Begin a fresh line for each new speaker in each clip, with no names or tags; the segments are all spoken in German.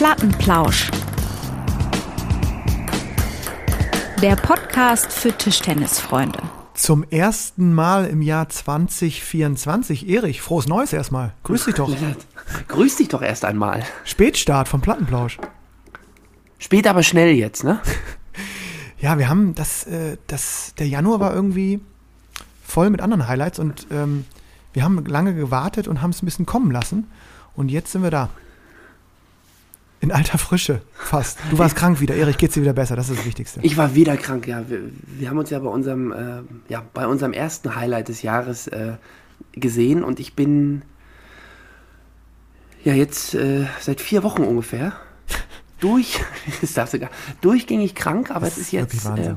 Plattenplausch. Der Podcast für Tischtennisfreunde.
Zum ersten Mal im Jahr 2024. Erich, frohes Neues erstmal. Grüß dich doch.
Grüß dich doch erst einmal.
Spätstart vom Plattenplausch.
Spät aber schnell jetzt, ne?
Ja, wir haben das, äh, das, der Januar war irgendwie voll mit anderen Highlights und ähm, wir haben lange gewartet und haben es ein bisschen kommen lassen. Und jetzt sind wir da. In alter Frische, fast. Du warst krank wieder. Erich, geht's dir wieder besser? Das ist das Wichtigste.
Ich war wieder krank, ja. Wir, wir haben uns ja bei unserem, äh, ja, bei unserem ersten Highlight des Jahres äh, gesehen und ich bin ja jetzt äh, seit vier Wochen ungefähr durch, das darfst du gar, durchgängig krank, aber
Das
es ist jetzt. Äh,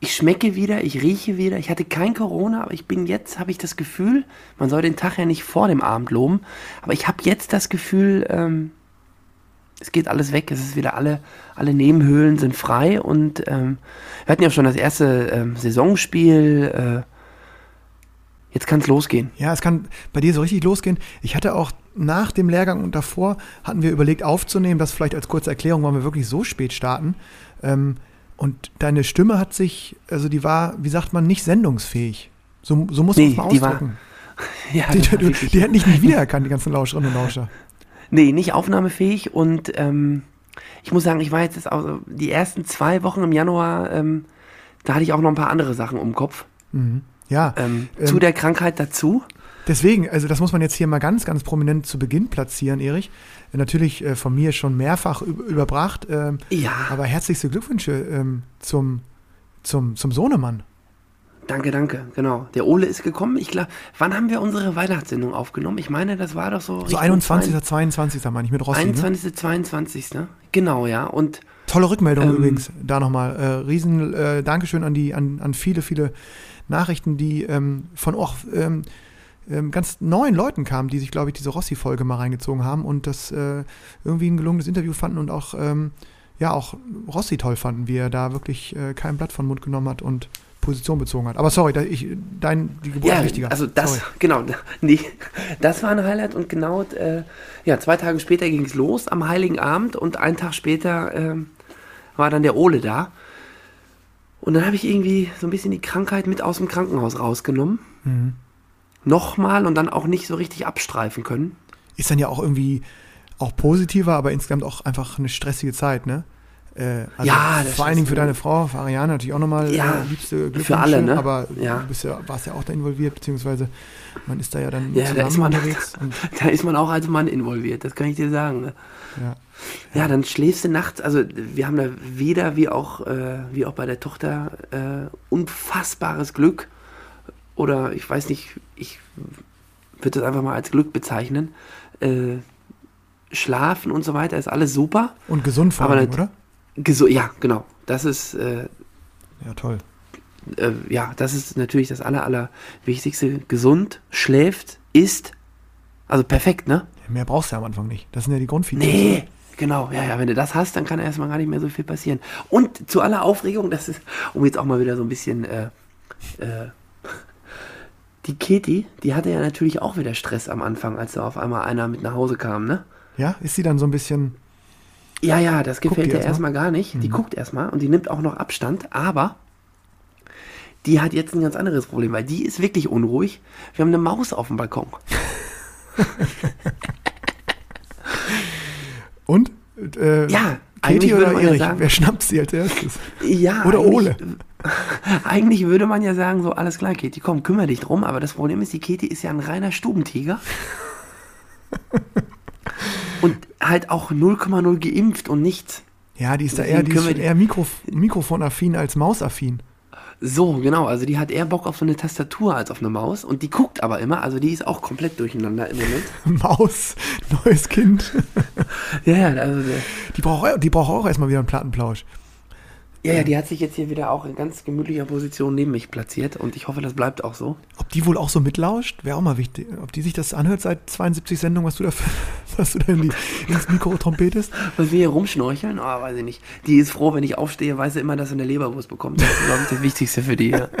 ich schmecke wieder, ich rieche wieder. Ich hatte kein Corona, aber ich bin jetzt, habe ich das Gefühl, man soll den Tag ja nicht vor dem Abend loben, aber ich habe jetzt das Gefühl, ähm, es geht alles weg. Es ist wieder alle, alle Nebenhöhlen sind frei und ähm, wir hatten ja schon das erste ähm, Saisonspiel. Äh, jetzt kann es losgehen.
Ja, es kann bei dir so richtig losgehen. Ich hatte auch nach dem Lehrgang und davor hatten wir überlegt aufzunehmen, das vielleicht als kurze Erklärung, weil wir wirklich so spät starten. Ähm, und deine Stimme hat sich, also die war, wie sagt man, nicht sendungsfähig. So, so muss man
Nee,
es mal
die war-
ausdrücken.
Ja,
Die, die,
wirklich-
die hätten dich nicht wiedererkannt, die ganzen Lauscherinnen und Lauscher.
Nee, nicht aufnahmefähig und ähm, ich muss sagen, ich war jetzt auch, die ersten zwei Wochen im Januar, ähm, da hatte ich auch noch ein paar andere Sachen im Kopf.
Ja,
Ähm,
Ähm,
zu der Krankheit dazu.
deswegen, also das muss man jetzt hier mal ganz, ganz prominent zu Beginn platzieren, Erich. Natürlich äh, von mir schon mehrfach üb- überbracht, ähm,
Ja,
aber herzlichste Glückwünsche ähm, zum, zum, zum Sohnemann.
Danke, danke, genau. Der Ole ist gekommen. Ich glaube, wann haben wir unsere Weihnachtssendung aufgenommen? Ich meine, das war doch so.
So
Richtung
21. 22. meine ich mit Rossi. Ne?
21. 22. Genau, ja. Und
Tolle Rückmeldung
Ähm,
übrigens, da nochmal. Äh, riesen äh, Dankeschön an die, an, an viele, viele Nachrichten, die ähm, von auch ähm, ähm, ganz neuen Leuten kamen, die sich, glaube ich, diese Rossi-Folge mal reingezogen haben und das äh, irgendwie ein gelungenes Interview fanden und auch, ähm, ja, auch Rossi toll fanden, wie er da wirklich äh, kein Blatt von Mund genommen hat und Position bezogen hat. Aber sorry, ich, dein, die Geburt
ja,
ist wichtiger.
also das,
Sorry.
genau, nee, das war ein Highlight und genau, äh, ja, zwei Tage später ging es los am Heiligen Abend und einen Tag später ähm, war dann der Ole da. Und dann habe ich irgendwie so ein bisschen die Krankheit mit aus dem Krankenhaus rausgenommen.
Mhm.
Nochmal und dann auch nicht so richtig abstreifen können.
Ist dann ja auch irgendwie auch positiver, aber insgesamt auch einfach eine stressige Zeit, ne? Äh, also
Ja, das
vor allen Dingen für deine Frau, für Ariane natürlich auch nochmal
Ja,
äh, liebste Glückwünsche,
für alle, ne?
aber
Ja.
du bist ja, warst ja auch da involviert, beziehungsweise man ist da ja dann
Ja, da ist man-
unterwegs.
Da ist man auch als Mann involviert, das kann ich dir sagen. Ne?
ja.
Ja, dann schläfst du nachts, also wir haben da weder wie auch, äh, wie auch bei der Tochter äh, unfassbares Glück oder ich weiß nicht, ich würde das einfach mal als Glück bezeichnen. Äh, Schlafen und so weiter ist alles super.
und gesund vor allem, oder?
Ja, genau. Das ist äh,
Ja, toll.
äh, ja, das ist natürlich das aller, aller Wichtigste. Gesund, schläft, isst, also perfekt, ne?
Mehr brauchst du ja am Anfang nicht. Das sind ja die Grundfeatures.
Nee, genau. Ja, ja, wenn du das hast, dann kann erstmal gar nicht mehr so viel passieren. Und zu aller Aufregung, das ist, um jetzt auch mal wieder so ein bisschen, äh, äh, die Katie, die hatte ja natürlich auch wieder Stress am Anfang, als da auf einmal einer mit nach Hause kam, ne?
Ja, ist sie dann so ein bisschen,
Ja, ja, das gefällt ihr
erst mal?
erstmal gar nicht. Die guckt erstmal und die nimmt auch noch Abstand, aber die hat jetzt ein ganz anderes Problem, weil die ist wirklich unruhig. Wir haben eine Maus auf dem Balkon.
und? Äh,
Ja,
Katie oder
man ja
Erich?
sagen-
Wer schnappt sie als erstes?
Ja,
Oder
eigentlich-
Ole.
Eigentlich würde man ja sagen, so alles klar, Katie, komm, kümmere dich drum. Aber das Problem ist, die Katie ist ja ein reiner Stubentiger. und halt auch 0,0 geimpft und nichts.
Ja, die ist da eher, die ist eher Mikrof mikrofonaffin als mausaffin.
So, genau. Also die hat eher Bock auf so eine Tastatur als auf eine Maus. Und die guckt aber immer. Also die ist auch komplett durcheinander im Moment.
Maus, neues Kind.
Ja, ja, also
Die braucht, die braucht auch erstmal wieder einen Plattenplausch.
Ja, ja, die hat sich jetzt hier wieder auch in ganz gemütlicher Position neben mich platziert. Und ich hoffe, das bleibt auch so.
Ob die wohl auch so mitlauscht, wäre auch mal wichtig. Ob die sich das anhört seit 72 Sendungen, was du da, für, was du da in die, ins Mikro trompetest.
Was wir hier rumschnorcheln, oh, weiß ich nicht. Die ist froh, wenn ich aufstehe, weiß sie immer, dass sie eine Leberwurst bekommt. Das ist, glaube ich, das Wichtigste für die. Ja.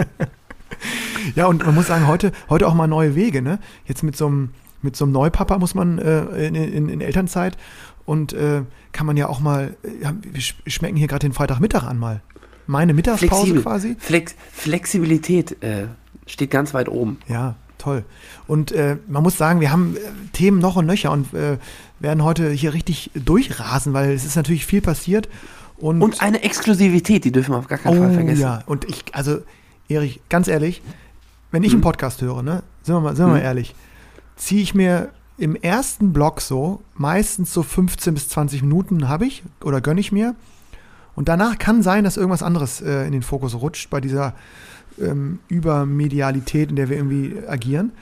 Ja, und man muss sagen, heute, heute auch mal neue Wege, ne? Jetzt mit so einem mit so einem Neupapa muss man äh, in, in, in Elternzeit und äh, kann man ja auch mal, äh, wir schmecken hier gerade den Freitagmittag an mal. Meine Mittagspause
Flexibel.
quasi.
Flex Flexibilität äh, steht ganz weit oben.
Ja, toll. Und äh, man muss sagen, wir haben äh, Themen noch und nöcher und äh, werden heute hier richtig durchrasen, weil es ist natürlich viel passiert. Und,
Und eine Exklusivität, die dürfen wir auf gar keinen Fall
oh,
vergessen.
ja. Und ich, also, Erich, ganz ehrlich, wenn ich
Mhm.
einen Podcast höre, ne, sind wir mal, sind wir mal
Mhm.
ehrlich, ziehe ich mir im ersten Block so, meistens so 15 bis 20 Minuten habe ich oder gönne ich mir. Und danach kann sein, dass irgendwas anderes äh, in den Fokus rutscht bei dieser ähm, Übermedialität, in der wir irgendwie agieren.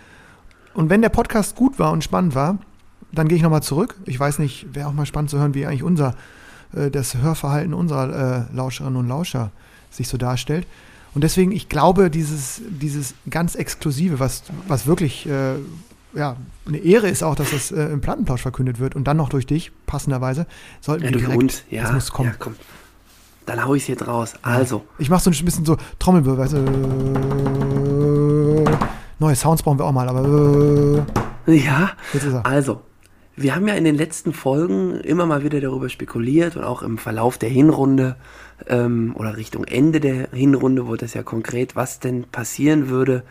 Und wenn der Podcast gut war und spannend war, dann gehe ich nochmal zurück. Ich weiß nicht, wäre auch mal spannend zu hören, wie eigentlich unser, äh, das Hörverhalten unserer äh, Lauscherinnen und Lauscher sich so darstellt. Und deswegen, ich glaube, dieses, dieses ganz Exklusive, was, was wirklich äh, ja, eine Ehre ist auch, dass das äh, im Plattenplausch verkündet wird und dann noch durch dich, passenderweise, sollten
Ja,
wir
durch
direkt,
uns, ja.
das muss kommen.
Ja, komm. Dann hau ich es jetzt raus. Also,
Ich mache so ein bisschen so Trommelwirbel, weißt du. Neue Sounds brauchen wir auch mal, aber
ja,
jetzt ist er.
also. Wir haben ja in den letzten Folgen immer mal wieder darüber spekuliert und auch im Verlauf der Hinrunde ähm, oder Richtung Ende der Hinrunde wurde das ja konkret, was denn passieren würde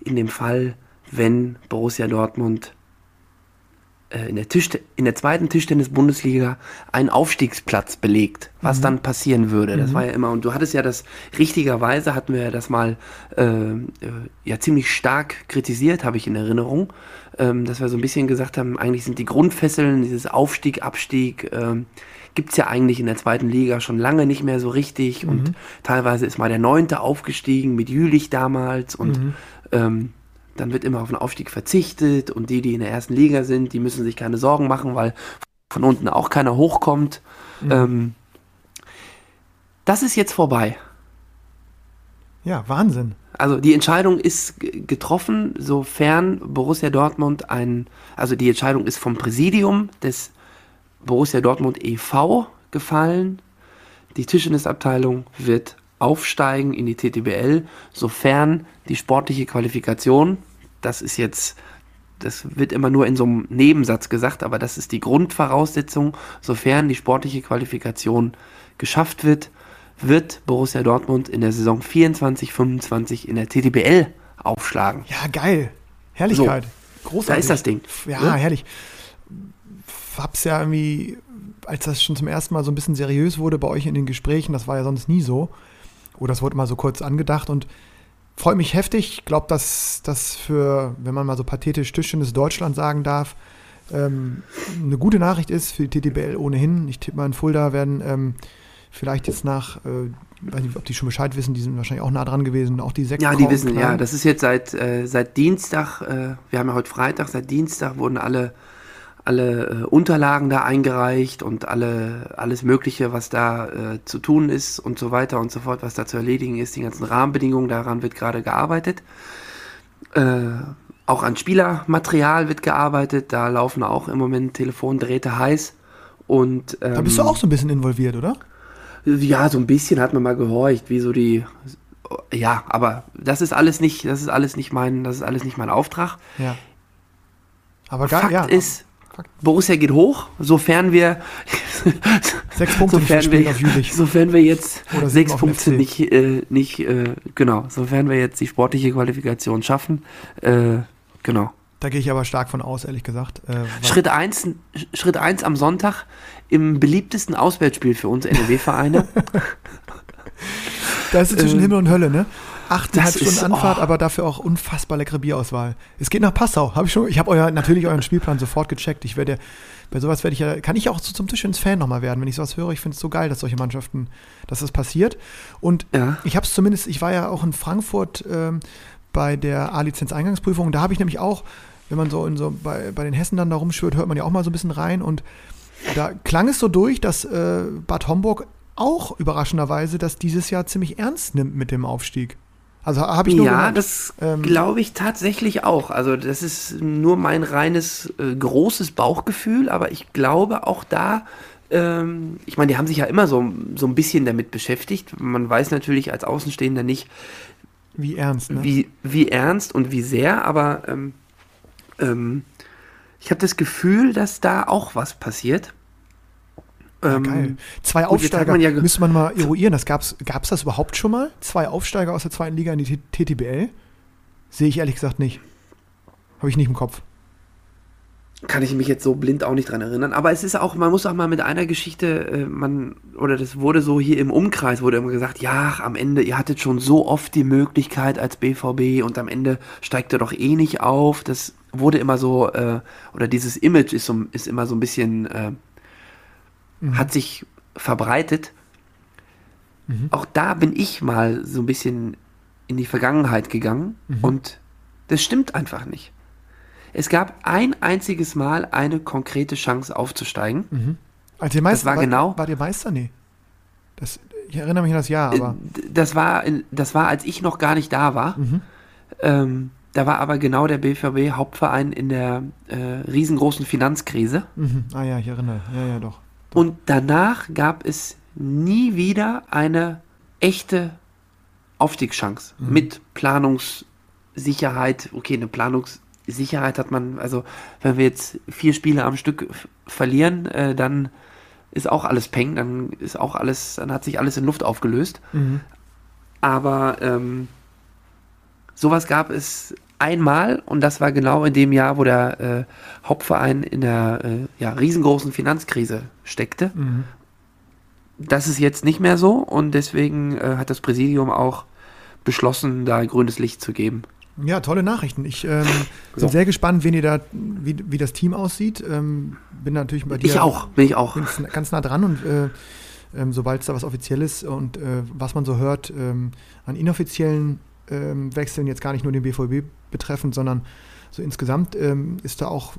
in dem Fall, wenn Borussia Dortmund äh, in der, Tisch, in der zweiten Tischtennis-Bundesliga einen Aufstiegsplatz belegt, was dann passieren würde. Das war ja immer, und du hattest ja das, richtigerweise hatten wir ja das mal äh, äh, ja ziemlich stark kritisiert, habe ich in Erinnerung, ähm, dass wir so ein bisschen gesagt haben, eigentlich sind die Grundfesseln, dieses Aufstieg, Abstieg, ähm, gibt's ja eigentlich in der zweiten Liga schon lange nicht mehr so richtig. Und teilweise ist mal der Neunte aufgestiegen mit Jülich damals und ähm, dann wird immer auf den Aufstieg verzichtet und die, die in der ersten Liga sind, die müssen sich keine Sorgen machen, weil von unten auch keiner hochkommt. Ähm, das ist jetzt vorbei.
Ja, Wahnsinn.
Also die Entscheidung ist getroffen, sofern Borussia Dortmund ein, also die Entscheidung ist vom Präsidium des Borussia Dortmund e.V. gefallen. Die Tischtennisabteilung wird aufsteigen in die TTBL, sofern die sportliche Qualifikation, das ist jetzt, das wird immer nur in so einem Nebensatz gesagt, aber das ist die Grundvoraussetzung, sofern die sportliche Qualifikation geschafft wird, wird Borussia Dortmund in der Saison 24-25 in der TTBL aufschlagen.
Ja, geil. Herrlichkeit. Großartig.
Da ist das Ding.
Ja,
Ne?
herrlich. Hab's ja irgendwie, als das schon zum ersten Mal so ein bisschen seriös wurde bei euch in den Gesprächen, das war ja sonst nie so. Oder das wurde mal so kurz angedacht und freut mich heftig. Ich glaube, dass das für, wenn man mal so pathetisch Tischtennis Deutschland sagen darf, ähm, eine gute Nachricht ist für die TTBL ohnehin. Ich tippe mal in Fulda werden ähm, vielleicht jetzt nach, äh, weiß nicht, ob die schon Bescheid wissen, die sind wahrscheinlich auch nah dran gewesen, auch die sechs
Ja, die wissen, ja,
planen.
das ist jetzt seit, äh, seit Dienstag, äh, wir haben ja heute Freitag, seit Dienstag wurden alle, alle äh, Unterlagen da eingereicht und alle, alles Mögliche, was da äh, zu tun ist und so weiter und so fort, was da zu erledigen ist, die ganzen Rahmenbedingungen, daran wird gerade gearbeitet. Äh, auch an Spielermaterial wird gearbeitet, da laufen auch im Moment Telefondrähte heiß. Und, ähm,
Da bist du auch so ein bisschen involviert, oder?
ja, so ein bisschen hat man mal gehorcht, wie so die. Ja, aber das ist alles nicht, das ist alles nicht mein, das ist alles nicht mein Auftrag.
Ja. Aber geil,
Fakt
ja.
ist. Borussia geht hoch, sofern wir
Sechs Punkte
sofern wir, sofern wir jetzt sechs Punkte nicht, äh, nicht äh, genau, sofern wir jetzt die sportliche Qualifikation schaffen, äh, genau.
Da gehe ich aber stark von aus, ehrlich gesagt. Äh,
Schritt eins, Schritt eins am Sonntag im beliebtesten Auswärtsspiel für uns NRW-Vereine.
da ist es zwischen
äh,
Himmel und Hölle, ne? Achteinhalb
das ist-
Stunden Anfahrt,
oh.
aber dafür auch unfassbar leckere Bierauswahl. Es geht nach Passau. Hab ich schon, ich habe euer, natürlich euren Spielplan sofort gecheckt. Ich werde, bei sowas werde ich ja, kann ich auch so zum Tisch ins Fan nochmal werden, wenn ich sowas höre. Ich finde es so geil, dass solche Mannschaften, dass das passiert. Und
Ja.
ich habe es zumindest, ich war ja auch in Frankfurt ähm, bei der A-Lizenz-Eingangsprüfung. Da habe ich nämlich auch, wenn man so in so bei, bei den Hessen dann da rumschwört, hört man ja auch mal so ein bisschen rein. Und da klang es so durch, dass äh, Bad Homburg auch überraschenderweise das dieses Jahr ziemlich ernst nimmt mit dem Aufstieg. Also habe ich nur
Ja,
gehört.
das
Ähm,
glaube ich tatsächlich auch. Also das ist nur mein reines äh, großes Bauchgefühl, aber ich glaube auch da, ähm, ich meine, die haben sich ja immer so, so ein bisschen damit beschäftigt. Man weiß natürlich als Außenstehender nicht,
wie ernst, ne?
wie, wie ernst und wie sehr, aber ähm, ähm, ich habe das Gefühl, dass da auch was passiert.
Ja,
Ähm,
geil. Zwei
gut,
Aufsteiger,
man ja
müsste man mal eruieren. Das gab's, gab's das überhaupt schon mal? Zwei Aufsteiger aus der zweiten Liga in die TTBL? Sehe ich ehrlich gesagt nicht. Habe ich nicht im Kopf.
kann ich mich jetzt so blind auch nicht dran erinnern. Aber es ist auch, man muss auch mal mit einer Geschichte, äh, man, oder das wurde so hier im Umkreis, wurde immer gesagt, ja, am Ende, ihr hattet schon so oft die Möglichkeit als BVB und am Ende steigt ihr doch eh nicht auf. Das wurde immer so, äh, oder dieses Image ist, so, ist immer so ein bisschen, äh, hat sich verbreitet. Auch da bin ich mal so ein bisschen in die Vergangenheit gegangen und das stimmt einfach nicht. Es gab ein einziges Mal eine konkrete Chance aufzusteigen.
Als ihr Meister,
war genau-
War, war ihr Meister? Nee. Das, ich erinnere mich an das Jahr, aber.
Äh, Das war, das war, als ich noch gar nicht da war. Ähm, da war aber genau der BVB Hauptverein in der äh, riesengroßen Finanzkrise.
Mhm. Ah ja, ich erinnere. Ja, ja, doch.
Und danach gab es nie wieder eine echte Aufstiegschance mit Planungssicherheit. Okay, eine Planungssicherheit hat man, also wenn wir jetzt vier Spiele am Stück verlieren, äh, dann ist auch alles peng, dann ist auch alles, dann hat sich alles in Luft aufgelöst.
Mhm.
Aber ähm, sowas gab es einmal und das war genau in dem Jahr, wo der äh, Hauptverein in der äh, ja, riesengroßen Finanzkrise steckte.
Mhm.
Das ist jetzt nicht mehr so und deswegen äh, hat das Präsidium auch beschlossen, da grünes Licht zu geben.
Ja, tolle Nachrichten. Ich ähm,
So.
bin sehr gespannt, wen ihr da, wie, wie das Team aussieht. Ähm, bin natürlich bei dir.
Ich auch, bin ich auch.
bin ganz nah dran und äh, ähm, sobald es da was Offizielles und äh, was man so hört ähm, an inoffiziellen ähm, Wechseln, jetzt gar nicht nur den BVB betreffend, sondern so insgesamt ähm, ist da auch,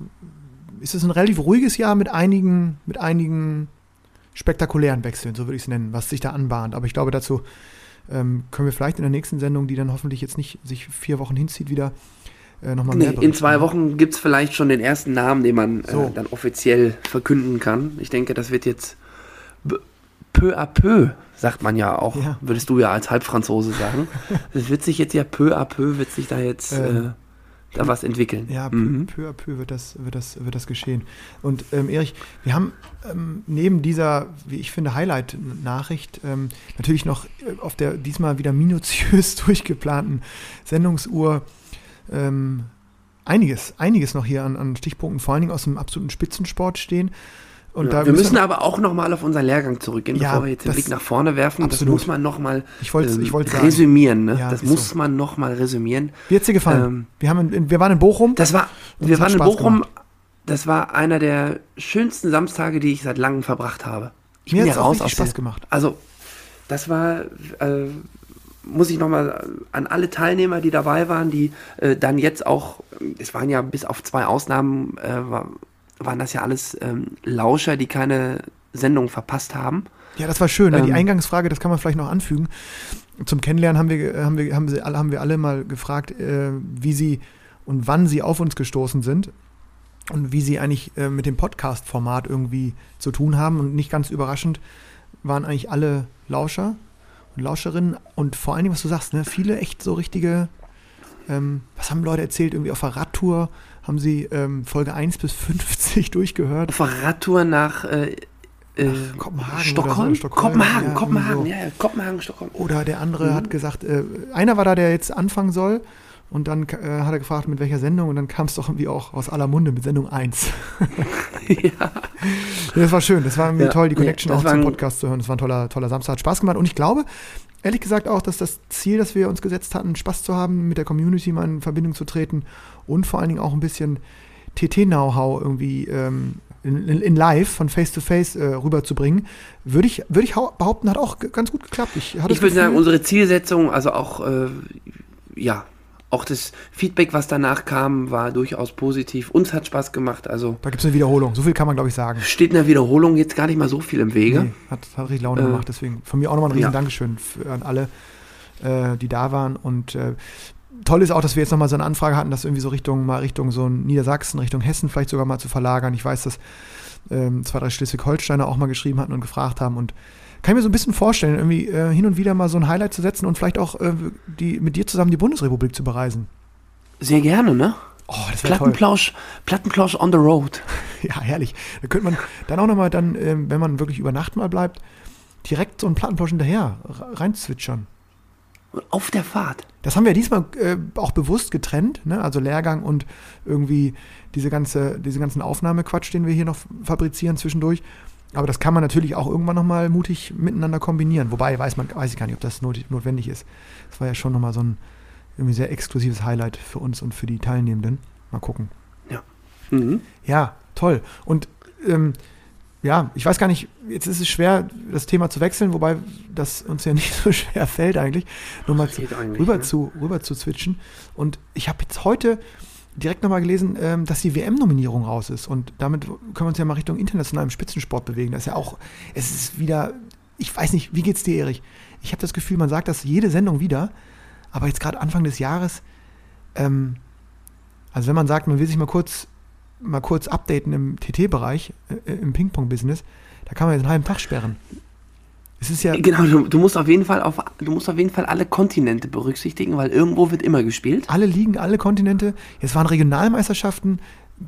ist es ein relativ ruhiges Jahr mit einigen, mit einigen spektakulären Wechseln, so würde ich es nennen, was sich da anbahnt. Aber ich glaube, dazu ähm, können wir vielleicht in der nächsten Sendung, die dann hoffentlich jetzt nicht sich vier Wochen hinzieht, wieder äh, nochmal
Nee,
mehr
in
berichten.
zwei Wochen gibt es vielleicht schon den ersten Namen, den man
So.
äh, dann offiziell verkünden kann. Ich denke, das wird jetzt peu à peu, sagt man ja auch,
Ja.
würdest du ja als Halbfranzose sagen. Es wird sich jetzt ja peu à peu, wird sich da jetzt
Ähm,
äh, da was entwickeln.
Ja, peu,
mhm.
peu à peu wird das, wird das, wird das geschehen. Und ähm, Erich, wir haben ähm, neben dieser, wie ich finde, Highlight-Nachricht ähm, natürlich noch äh, auf der diesmal wieder minutiös durchgeplanten Sendungsuhr ähm, einiges, einiges noch hier an, an Stichpunkten, vor allen Dingen aus dem absoluten Spitzensport stehen. Und
Ja,
da
wir müssen aber auch nochmal auf unseren Lehrgang zurückgehen,
Ja,
bevor wir jetzt den Blick nach vorne werfen.
absolut.
Das muss man nochmal ähm, resümieren. Ne?
Ja,
das muss
so.
man nochmal resümieren.
Wie hat's dir gefallen?
Ähm,
wir, haben in, wir waren in Bochum.
Das war, wir
es hat
waren in
Spaß
Bochum.
gemacht.
Das war einer der schönsten Samstage, die ich seit langem verbracht habe. Ich
Mir hat's
ja
auch
raus
richtig Spaß gemacht.
Also, das war, äh, muss ich nochmal an alle Teilnehmer, die dabei waren, die äh, dann jetzt auch, es waren ja bis auf zwei Ausnahmen, äh, war, waren das ja alles ähm, Lauscher, die keine Sendung verpasst haben.
Ja, das war schön. ne? die
Ähm,
Eingangsfrage, das kann man vielleicht noch anfügen. Zum Kennenlernen haben wir, haben wir, haben sie alle, haben wir alle mal gefragt, äh, wie sie und wann sie auf uns gestoßen sind und wie sie eigentlich äh, mit dem Podcast-Format irgendwie zu tun haben. Und nicht ganz überraschend waren eigentlich alle Lauscher und Lauscherinnen und vor allen Dingen, was du sagst, ne, viele echt so richtige, ähm, was haben Leute erzählt, irgendwie auf der Radtour haben sie ähm, Folge 1 bis 50 durchgehört.
Auf Radtour nach äh, äh,
Nach Kopenhagen
Stockholm?
oder so, Stockholm,
Kopenhagen,
ja,
Kopenhagen,
so.
ja, ja, Kopenhagen, Stockholm.
Oder der andere
Mhm.
hat gesagt, äh, einer war da, der jetzt anfangen soll. Und dann äh, hat er gefragt, mit welcher Sendung. Und dann kam es doch irgendwie auch aus aller Munde mit Sendung 1.
ja.
Ja, das war schön. Das war irgendwie
Ja,
toll, die Connection
das
auch zum Podcast zu hören. Das war ein toller, toller Samstag. Hat Spaß gemacht. Und ich glaube, ehrlich gesagt auch, dass das Ziel, das wir uns gesetzt hatten, Spaß zu haben, mit der Community mal in Verbindung zu treten und vor allen Dingen auch ein bisschen TT-Know-how irgendwie ähm, in, in, in live von Face to Face äh, rüberzubringen, würde ich, würde ich hau- behaupten, hat auch ganz gut geklappt. Ich,
Ich würde sagen, unsere Zielsetzung, also auch, äh, ja, auch das Feedback, was danach kam, war durchaus positiv. Uns hat Spaß gemacht. Also
Da gibt es eine Wiederholung. So viel kann man, glaube ich, sagen.
steht in der Wiederholung jetzt gar nicht mal so viel im Wege.
Nee, hat, hat richtig Laune
Äh,
gemacht. Deswegen von mir auch nochmal ein riesen
ja.
Dankeschön für, an alle, äh, die da waren. Und äh, toll ist auch, dass wir jetzt nochmal so eine Anfrage hatten, das irgendwie so Richtung, mal Richtung so Niedersachsen, Richtung Hessen vielleicht sogar mal zu verlagern. Ich weiß, dass ähm, zwei, drei Schleswig-Holsteiner auch mal geschrieben hatten und gefragt haben. Und kann ich mir so ein bisschen vorstellen, irgendwie äh, hin und wieder mal so ein Highlight zu setzen und vielleicht auch äh, die, mit dir zusammen die Bundesrepublik zu bereisen.
Sehr gerne, ne?
Oh, das wäre toll.
Plattenplausch, Plattenplausch on the road.
Ja, herrlich. Da könnte man dann auch nochmal dann, ähm, wenn man wirklich über Nacht mal bleibt, direkt so einen Plattenplausch hinterher reinzwitschern.
Auf der Fahrt.
Das haben wir diesmal äh, auch bewusst getrennt, ne? also Lehrgang und irgendwie diese ganze, diese ganzen Aufnahmequatsch, den wir hier noch fabrizieren zwischendurch. Aber das kann man natürlich auch irgendwann nochmal mutig miteinander kombinieren. Wobei weiß man, weiß ich gar nicht, ob das not, notwendig ist. Das war ja schon nochmal so ein irgendwie sehr exklusives Highlight für uns und für die Teilnehmenden. Mal gucken.
Mhm.
Ja, toll. Und ähm, ja, ich weiß gar nicht, jetzt ist es schwer, das Thema zu wechseln, wobei das uns ja nicht so schwer fällt eigentlich, zu,
Geht eigentlich,
rüber,
ne?
zu, rüber zu switchen. Und ich habe jetzt heute direkt nochmal gelesen, ähm, dass die WM-Nominierung raus ist. Und damit können wir uns ja mal Richtung internationalem Spitzensport bewegen. Das ist ja auch, es ist wieder, ich weiß nicht, wie geht's dir, Erich? Ich habe das Gefühl, man sagt das jede Sendung wieder, aber jetzt gerade Anfang des Jahres, ähm, also wenn man sagt, man will sich mal kurz, mal kurz updaten im TT-Bereich, äh, im Ping-Pong-Business, da kann man jetzt einen halben Tag sperren. Es ist ja,
Genau, du, du musst auf jeden Fall auf, du musst auf jeden Fall alle Kontinente berücksichtigen, weil irgendwo wird immer gespielt.
alle Ligen, alle Kontinente. Jetzt waren Regionalmeisterschaften.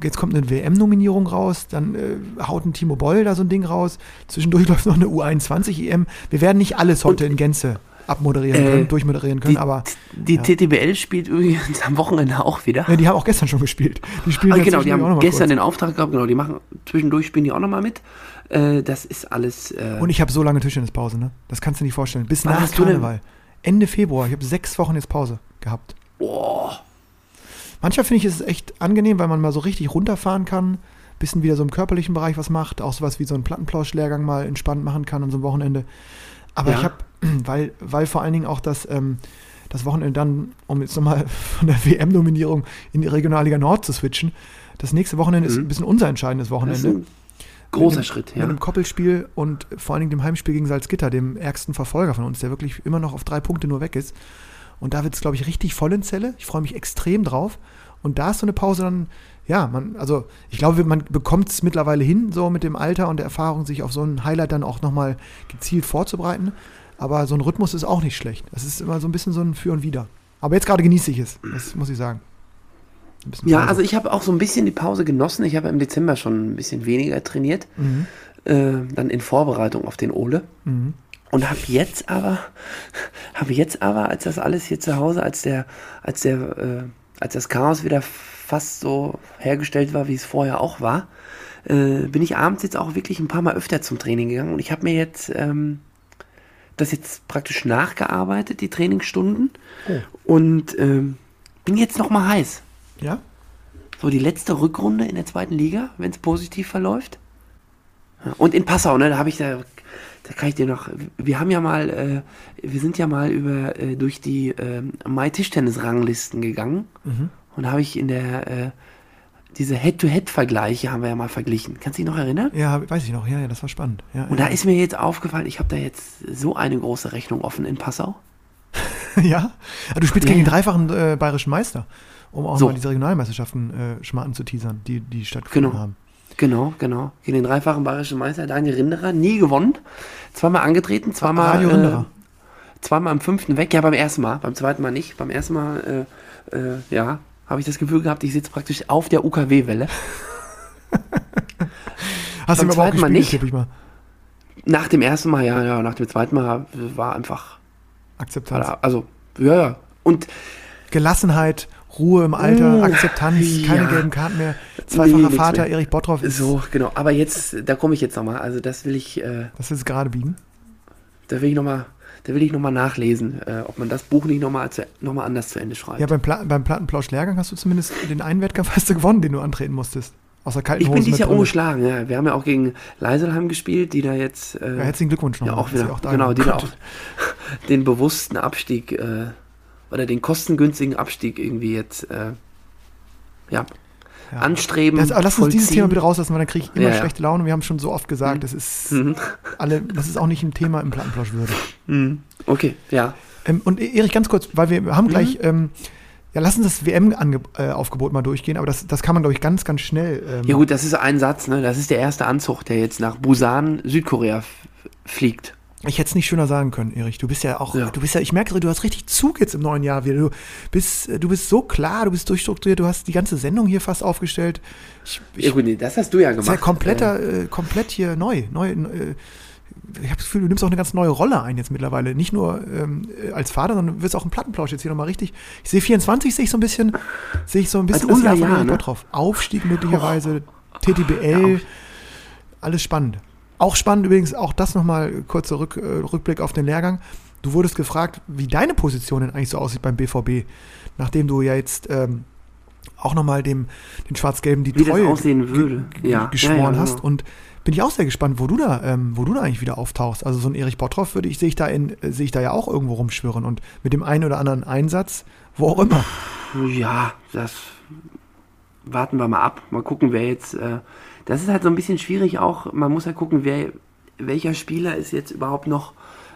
Jetzt kommt eine WM-Nominierung raus. Dann äh, haut ein Timo Boll da so ein Ding raus. Zwischendurch läuft noch eine U21-EM. Wir werden nicht alles heute in Gänze abmoderieren
Äh,
können, durchmoderieren können,
Die,
aber
die
ja.
TTBL spielt übrigens am Wochenende auch wieder.
ja, die haben auch gestern schon gespielt. Die spielen
Ah, genau, die haben gestern
kurz.
den Auftrag gehabt, genau, die machen zwischendurch spielen die auch nochmal mit. Äh, das ist alles. Äh,
Und ich habe so lange Tischtennispause, ne? Das kannst du dir nicht vorstellen. Bis nach Karneval. Ende Februar. Ich habe sechs Wochen jetzt Pause gehabt.
boah,
Manchmal finde ich es echt angenehm, weil man mal so richtig runterfahren kann, bisschen wieder so im körperlichen Bereich was macht, auch sowas wie so einen Plattenplausch-Lehrgang mal entspannt machen kann an so einem Wochenende. Aber
Ja.
ich habe, weil, weil vor allen Dingen auch das, ähm, das Wochenende dann, um jetzt nochmal von der WM-Nominierung in die Regionalliga Nord zu switchen, das nächste Wochenende ist
Mhm.
ein bisschen unser entscheidendes
ist
Wochenende.
ein großer
mit einem,
Schritt,
Mit
ja.
einem Koppelspiel und vor allen Dingen dem Heimspiel gegen Salzgitter, dem ärgsten Verfolger von uns, der wirklich immer noch auf drei Punkte nur weg ist. Und da wird es, glaube ich, richtig voll in Zelle. Ich freue mich extrem drauf. Und da ist so eine Pause dann, ja, man, also ich glaube, man bekommt es mittlerweile hin, so mit dem Alter und der Erfahrung, sich auf so ein Highlight dann auch nochmal gezielt vorzubereiten. Aber so ein Rhythmus ist auch nicht schlecht. Das ist immer so ein bisschen so ein Für und Wider. Aber jetzt gerade genieße ich es, das muss ich sagen.
Ja, also ich habe auch so ein bisschen die Pause genossen. Ich habe im Dezember schon ein bisschen weniger trainiert,
Mhm.
äh, dann in Vorbereitung auf den Ole.
Mhm.
Und habe jetzt aber, habe jetzt aber, als das alles hier zu Hause, als der, als der, äh, als das Chaos wieder fast so hergestellt war, wie es vorher auch war, äh, bin ich abends jetzt auch wirklich ein paar Mal öfter zum Training gegangen. Und ich habe mir jetzt ähm, das jetzt praktisch nachgearbeitet, die Trainingsstunden.
Oh.
Und ähm, bin jetzt noch mal heiß.
Ja?
So die letzte Rückrunde in der zweiten Liga, wenn es positiv verläuft. Ja, Und in Passau, ne, da habe ich da, da kann ich dir noch, wir haben ja mal, äh, wir sind ja mal über äh, durch die äh, Mai-Tischtennis-Ranglisten gegangen
Mhm.
und da habe ich in der äh, diese Head-to-Head-Vergleiche haben wir ja mal verglichen. Kannst du dich noch erinnern?
Ja, weiß ich noch. Ja, ja, das war spannend. Ja,
Und
ja.
da ist mir jetzt aufgefallen, ich habe da jetzt so eine große Rechnung offen in Passau.
ja? Ah, Du spielst gegen den dreifachen äh, bayerischen Meister, um auch
So.
mal diese Regionalmeisterschaften äh, schon mal anzuteasern, die, die stattgefunden
Genau.
haben.
Genau, genau. Gegen den dreifachen bayerischen Meister Daniel Rinderer. Nie gewonnen. Zweimal angetreten, zweimal.
Radio Rinderer.
Äh, zweimal am fünften weg. Ja, beim ersten Mal. Beim zweiten Mal nicht. Beim ersten Mal, äh, äh, ja, habe ich das Gefühl gehabt, ich sitze praktisch auf der UKW-Welle.
Hast du
Beim zweiten Mal nicht. Nach dem ersten Mal, ja, ja, nach dem zweiten Mal war einfach.
Akzeptanz.
Also, ja, ja. Und
Gelassenheit, Ruhe im Alter,
Uh,
Akzeptanz, keine
ja.
gelben Karten mehr. Zweifacher
Nee,
Vater,
mehr.
Erich Bottroff ist,
so, genau. Aber jetzt, da komme ich jetzt nochmal. Also, das will ich, äh,
das ist gerade biegen.
da will ich nochmal. Da will ich nochmal nachlesen, äh, ob man das Buch nicht nochmal noch mal anders zu Ende schreibt.
Ja, beim, Pla beim Plattenplausch-Lehrgang hast du zumindest den einen Wettkampf hast du gewonnen, den du antreten musstest. Außer kalten
Ich bin
Hosen
dieses Jahr umgeschlagen, ja. Wir haben ja auch gegen Leiselheim gespielt, die da jetzt äh,
Ja, herzlichen Glückwunsch
ja,
nochmal,
auch
dass ihr
wieder,
auch da
genau, die da auch den bewussten Abstieg äh, oder den kostengünstigen Abstieg irgendwie jetzt äh, ja,
Ja.
anstreben.
Das, aber lass uns dieses. Thema bitte rauslassen, weil dann kriege ich immer
Ja,
schlechte Laune. Wir haben schon so oft gesagt, das ist
Mhm.
alle, das ist auch nicht ein Thema im Plattenplausch würde.
Mhm. Okay, ja.
Ähm, und Erich, ganz kurz, weil wir haben gleich,
Mhm.
ähm, ja, lass uns das WM-Aufgebot mal durchgehen, aber das, das kann man, glaube ich, ganz, ganz schnell. Ähm,
Ja gut, das ist ein Satz, ne? Das ist der erste Anzug, der jetzt nach Busan, Südkorea fliegt.
Ich hätte es nicht schöner sagen können, Erich. Du bist ja auch,
Ja.
du bist ja, ich merke, du hast richtig Zug jetzt im neuen Jahr wieder. Du bist, du bist so klar, du bist durchstrukturiert, du hast die ganze Sendung hier fast aufgestellt. Ich, ich,
Ja, das hast du ja
ist
gemacht.
ja kompletter, äh, komplett hier neu. neu äh, ich habe das Gefühl, du nimmst auch eine ganz neue Rolle ein jetzt mittlerweile. Nicht nur ähm, äh, als Vater, sondern du wirst auch ein Plattenplausch jetzt hier nochmal richtig. Ich sehe 24, sehe ich so ein bisschen, sehe ich so ein bisschen
Als unser Jahr, ne?
Drauf. Aufstieg möglicherweise, TTBL, alles spannend. Auch spannend übrigens, auch das nochmal kurzer Rück, äh, Rückblick auf den Lehrgang. Du wurdest gefragt, wie deine Position denn eigentlich so aussieht beim BVB, nachdem du ja jetzt ähm, auch nochmal dem den Schwarz-Gelben die
Wie
Treue
Ja,
geschworen
ja, ja,
hast.
genau.
Und bin ich auch sehr gespannt, wo du da, ähm, wo du da eigentlich wieder auftauchst. Also so ein Erich Bottroff würde ich, sehe ich da in, äh, sehe ich da ja auch irgendwo rumschwirren und mit dem einen oder anderen Einsatz, wo auch immer.
Ja, das warten wir mal ab. Mal gucken, wer jetzt. Äh, das ist halt so ein bisschen schwierig auch. Man muss ja gucken, wer, welcher Spieler ist jetzt überhaupt noch.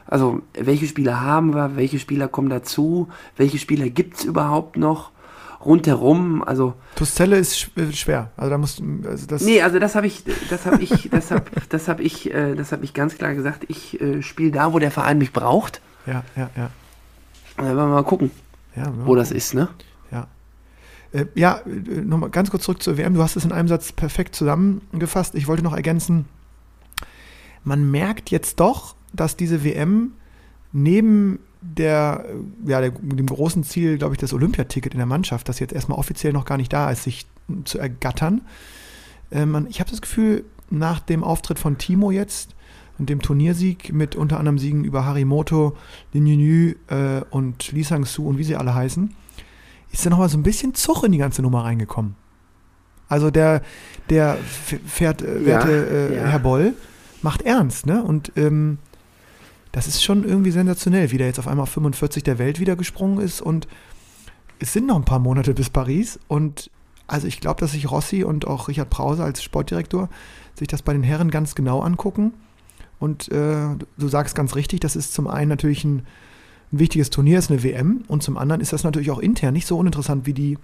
Also, welche Spieler haben wir, welche Spieler kommen dazu, welche Spieler gibt es überhaupt noch rundherum. Also,
Tuszelle ist äh, schwer. Also da musst du, also das,
nee, also das habe ich, das habe ich, das habe das hab ich, äh, das habe ich ganz klar gesagt. Ich äh, spiele da, wo der Verein mich braucht.
ja, ja, ja.
Und dann werden wir mal gucken,
ja
wo das ist, ne?
Ja. Äh, ja, äh, nochmal ganz kurz zurück zur WM. Du hast es in einem Satz perfekt zusammengefasst. Ich wollte noch ergänzen, man merkt jetzt doch, dass diese WM neben der, äh, ja, der, dem großen Ziel, glaube ich, das Olympiaticket in der Mannschaft, das jetzt erstmal offiziell noch gar nicht da ist, sich zu ergattern. Äh, man, ich habe das Gefühl, nach dem Auftritt von Timo jetzt und dem Turniersieg mit unter anderem Siegen über Harimoto, Lin Yunyu äh, und Lee Sang-Soo und wie sie alle heißen, ist da nochmal so ein bisschen Zug in die ganze Nummer reingekommen. Also der, der fährt, äh,
Ja,
werte äh,
ja.
Herr Boll, macht ernst, ne? Und ähm, das ist schon irgendwie sensationell, wie der jetzt auf einmal auf 45 der Welt wieder gesprungen ist und es sind noch ein paar Monate bis Paris und also ich glaube, dass sich Rossi und auch Richard Brause als Sportdirektor sich das bei den Herren ganz genau angucken und äh, du sagst ganz richtig, das ist zum einen natürlich ein, ein wichtiges Turnier, ist eine WM und zum anderen ist das natürlich auch intern nicht so uninteressant wie die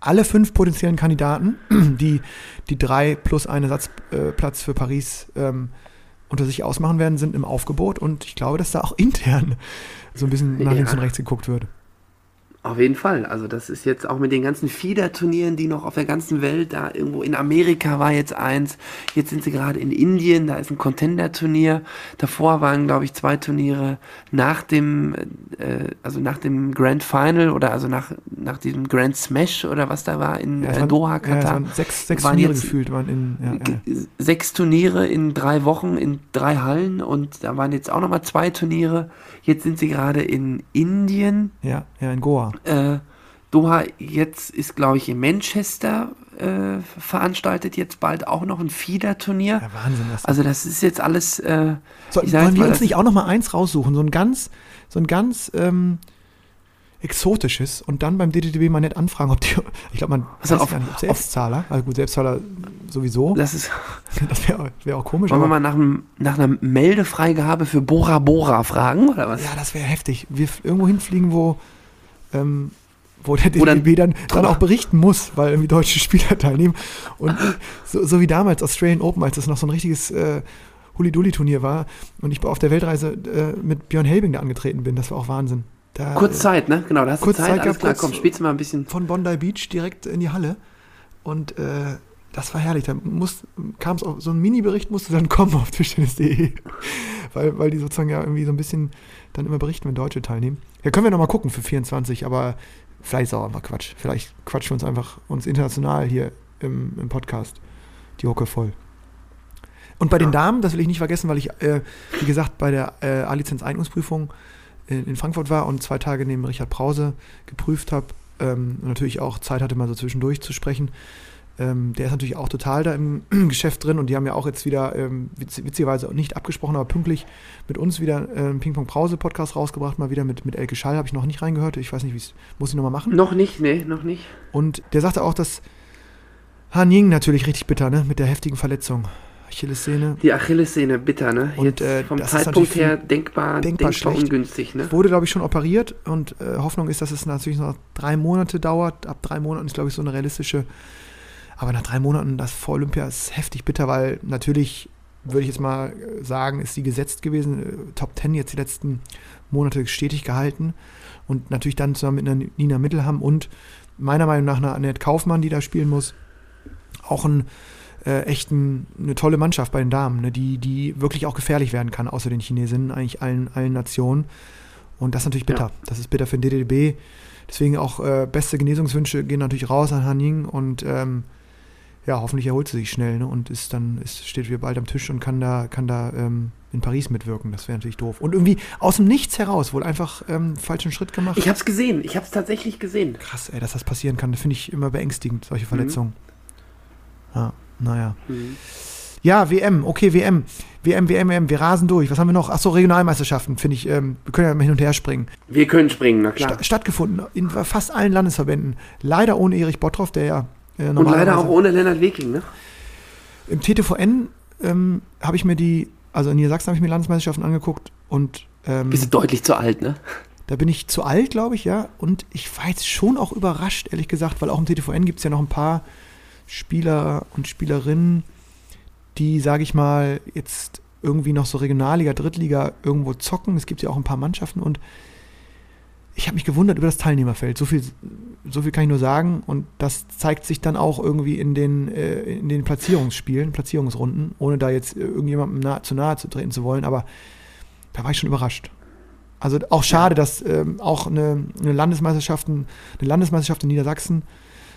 alle fünf potenziellen Kandidaten, die die drei plus einen Ersatzplatz äh, für Paris ähm, unter sich ausmachen werden, sind im Aufgebot und ich glaube, dass da auch intern so ein bisschen nach
Ja.
links und rechts geguckt wird.
Auf jeden Fall. Also das ist jetzt auch mit den ganzen Fiederturnieren, die noch auf der ganzen Welt, da irgendwo in Amerika war jetzt eins, jetzt sind sie gerade in Indien, da ist ein Contender-Turnier. Davor waren, glaube ich, zwei Turniere nach dem, äh, also nach dem Grand Final oder also nach, nach diesem Grand Smash oder was da war in
es
äh, Doha,
Ja,
Katar.
waren sechs, sechs
waren
Turniere
jetzt-
gefühlt waren in ja, ja.
Sechs Turniere in drei Wochen in drei Hallen und da waren jetzt auch nochmal zwei Turniere. Jetzt sind sie gerade in Indien.
ja, ja, in Goa.
Äh, Doha jetzt ist, glaube ich, in Manchester äh, veranstaltet jetzt bald auch noch ein Fiederturnier.
Ja, Wahnsinn. Das
Also das ist jetzt alles. Äh,
so, wollen
jetzt
wir
mal,
uns nicht auch noch mal eins raussuchen, so ein ganz, so ein ganz ähm, exotisches und dann beim DDTB mal nett anfragen, ob die, ich glaube, man
Also auf-
nicht, ob Selbstzahler, also gut, Selbstzahler sowieso,
das ist.
das wäre wär auch komisch,
Wollen wir mal nach, einem, nach einer Meldefreigabe für Bora Bora fragen oder was?
ja, das wäre heftig. Wir irgendwo hinfliegen, wo, ähm, wo der
Wo dann-
dann, auch berichten muss, weil irgendwie deutsche Spieler teilnehmen und so, so wie damals Australian Open, als das noch so ein richtiges äh, Huli-Duli-Turnier war und ich auf der Weltreise äh, mit Björn Helbing da angetreten bin, das war auch Wahnsinn. Da,
Kurz
äh,
Zeit, ne? Genau, da hast du
kurz
Zeit,
Zeit
alles klar.
kurz-
Komm, spielst du mal ein bisschen.
von Bondi Beach direkt in die Halle. Und äh, das war herrlich. Da kam es auch, so ein Mini-Bericht musste dann kommen auf Tischtennis.de. weil, weil die sozusagen ja irgendwie so ein bisschen dann immer berichten, wenn Deutsche teilnehmen. Ja, können wir nochmal gucken für 24, aber vielleicht ist auch einfach Quatsch. Vielleicht quatschen wir uns einfach uns international hier im, im Podcast die Hucke voll. Und bei den Damen, das will ich nicht vergessen, weil ich, äh, wie gesagt, bei der äh, A-Lizenz-Eignungsprüfung in, in Frankfurt war und zwei Tage neben Richard Brause geprüft habe ähm, und natürlich auch Zeit hatte, mal so zwischendurch zu sprechen. Ähm, der ist natürlich auch total da im Geschäft drin und die haben ja auch jetzt wieder, ähm, witz, witzigerweise nicht abgesprochen, aber pünktlich mit uns wieder äh, einen Ping-Pong-Brause-Podcast rausgebracht, mal wieder mit, mit Elke Schall, habe ich noch nicht reingehört. Ich weiß nicht, wie es, muss ich nochmal machen.
Noch nicht, nee, noch nicht.
Und der sagte auch, dass Han Ying natürlich richtig bitter, ne, mit der heftigen Verletzung. Achillessehne.
Die Achillessehne bitter, ne?
Und,
Jetzt
äh,
vom Zeitpunkt her denkbar,
denkbar
denkbar,
schlecht.
ungünstig, ne?
Wurde, glaube ich, schon operiert und äh, Hoffnung ist, dass es natürlich noch drei Monate dauert. Ab drei Monaten ist, glaube ich, so eine realistische. Aber nach drei Monaten, das vor Olympia ist heftig bitter, weil natürlich würde ich jetzt mal sagen, ist sie gesetzt gewesen. Äh, Top 10 jetzt die letzten Monate stetig gehalten. Und natürlich dann zusammen mit einer Nina Mittelham und meiner Meinung nach einer Annette Kaufmann, die da spielen muss. Auch ein äh, echt ein, eine tolle Mannschaft bei den Damen, ne, die, die wirklich auch gefährlich werden kann, außer den Chinesinnen, eigentlich allen, allen Nationen. Und das ist natürlich bitter. Ja. Das ist bitter für den DDB. Deswegen auch äh, beste Genesungswünsche gehen natürlich raus an Han Ying und ähm, ja, hoffentlich erholt sie sich schnell ne, und ist dann ist, steht wieder bald am Tisch und kann da, kann da ähm, in Paris mitwirken. Das wäre natürlich doof. Und irgendwie aus dem Nichts heraus, wohl einfach ähm, falschen Schritt gemacht.
Ich habe es gesehen. Ich habe es tatsächlich gesehen.
Krass, ey, dass das passieren kann. Das finde ich immer beängstigend, solche mhm. Verletzungen. Mhm. Ja, naja. Mhm. Ja, WM, okay, WM. WM, WM, WM, wir rasen durch. Was haben wir noch? Achso, Regionalmeisterschaften, finde ich. Ähm, wir können ja mal hin und her springen.
Wir können springen, na klar.
Sta stattgefunden in fast allen Landesverbänden. Leider ohne Erich Bottroff, der ja.
Äh, und leider auch ohne Lennart Weking, ne?
Im TTVN ähm, habe ich mir die, also in Niedersachsen habe ich mir Landesmeisterschaften angeguckt und.
Ähm, Bist du deutlich zu alt, ne?
Da bin ich zu alt, glaube ich, ja. Und ich war jetzt schon auch überrascht, ehrlich gesagt, weil auch im TTVN gibt es ja noch ein paar Spieler und Spielerinnen, die, sage ich mal, jetzt irgendwie noch so Regionalliga, Drittliga irgendwo zocken. Es gibt ja auch ein paar Mannschaften und ich habe mich gewundert über das Teilnehmerfeld. So viel, so viel kann ich nur sagen. Und das zeigt sich dann auch irgendwie in den, äh, in den Platzierungsspielen, Platzierungsrunden, ohne da jetzt irgendjemandem nah, zu nahe zu treten zu wollen. Aber da war ich schon überrascht. Also auch schade, dass ähm, auch eine, eine, Landesmeisterschaft, eine Landesmeisterschaft in Niedersachsen,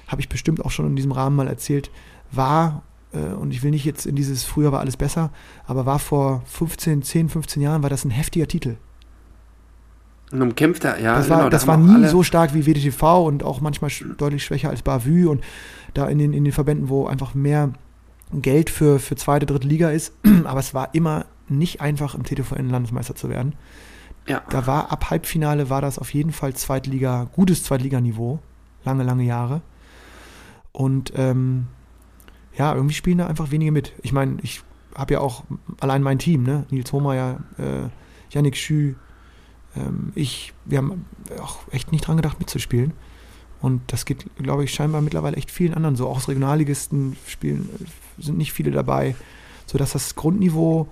habe ich bestimmt auch schon in diesem Rahmen mal erzählt, war äh, und ich will nicht jetzt in dieses früher war alles besser, aber war vor 15, 10, 15 Jahren war das ein heftiger Titel.
Ein umkämpfter, ja.
Das war, genau, das war nie so stark wie WDTV und auch manchmal deutlich schwächer als Bavü und da in den, in den Verbänden, wo einfach mehr Geld für, für zweite, dritte Liga ist. Aber es war immer nicht einfach, im TTVN Landesmeister zu werden. Ja. Da war ab Halbfinale war das auf jeden Fall Zweitliga, gutes Zweitliganiveau. Lange, lange Jahre. Und ähm, ja, irgendwie spielen da einfach wenige mit. Ich meine, ich habe ja auch allein mein Team, ne? Nils Hohmeier, äh, Yannick Schü, ähm, ich, wir haben auch echt nicht dran gedacht mitzuspielen. Und das geht, glaube ich, scheinbar mittlerweile echt vielen anderen so. Auch aus Regionalligisten spielen, sind nicht viele dabei, sodass das Grundniveau